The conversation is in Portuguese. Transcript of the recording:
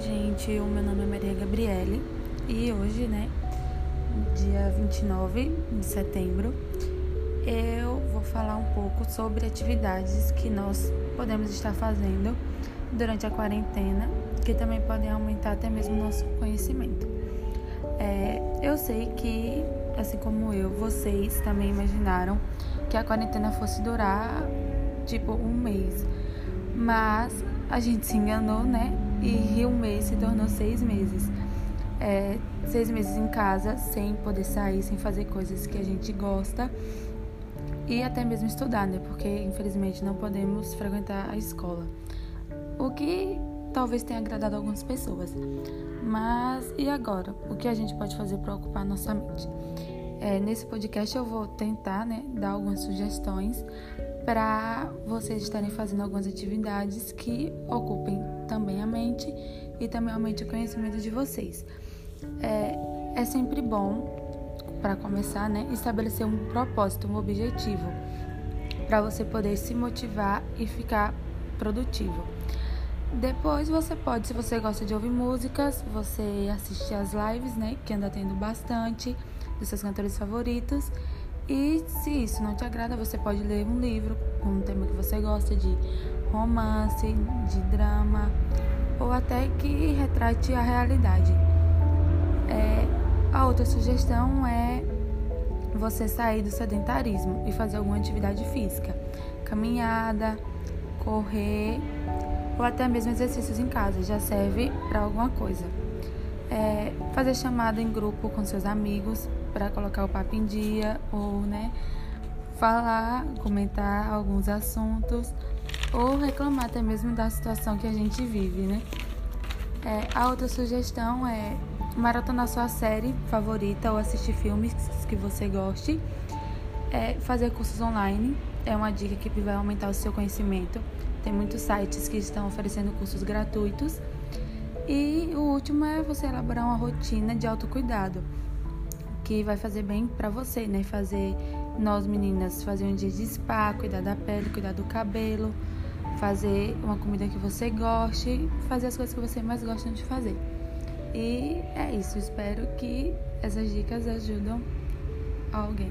gente, o meu nome é Maria Gabriele e hoje, né, dia 29 de setembro, eu vou falar um pouco sobre atividades que nós podemos estar fazendo durante a quarentena, que também podem aumentar até mesmo nosso conhecimento. É, eu sei que, assim como eu, vocês também imaginaram que a quarentena fosse durar tipo um mês, mas a gente se enganou, né? E um mês se tornou seis meses. É, seis meses em casa, sem poder sair, sem fazer coisas que a gente gosta e até mesmo estudar, né? Porque infelizmente não podemos frequentar a escola. O que talvez tenha agradado algumas pessoas. Mas e agora? O que a gente pode fazer para ocupar nossa mente? É, nesse podcast eu vou tentar né, dar algumas sugestões para vocês estarem fazendo algumas atividades que ocupem também a mente e também aumente o conhecimento de vocês. É, é sempre bom, para começar, né, estabelecer um propósito, um objetivo, para você poder se motivar e ficar produtivo. Depois você pode, se você gosta de ouvir músicas, você assistir as lives, né, que anda tendo bastante dos seus cantores favoritos e se isso não te agrada, você pode ler um livro com um tema que você gosta de romance, de drama ou até que retrate a realidade. É, a outra sugestão é você sair do sedentarismo e fazer alguma atividade física, caminhada, correr ou até mesmo exercícios em casa, já serve para alguma coisa. É, fazer chamada em grupo com seus amigos para colocar o papo em dia ou, né, falar, comentar alguns assuntos ou reclamar até mesmo da situação que a gente vive, né? É, a outra sugestão é maratonar sua série favorita ou assistir filmes que você goste. É, fazer cursos online é uma dica que vai aumentar o seu conhecimento. Tem muitos sites que estão oferecendo cursos gratuitos. E o último é você elaborar uma rotina de autocuidado que vai fazer bem para você, né? Fazer nós meninas fazer um dia de spa, cuidar da pele, cuidar do cabelo, fazer uma comida que você goste, fazer as coisas que você mais gosta de fazer. E é isso, espero que essas dicas ajudem alguém.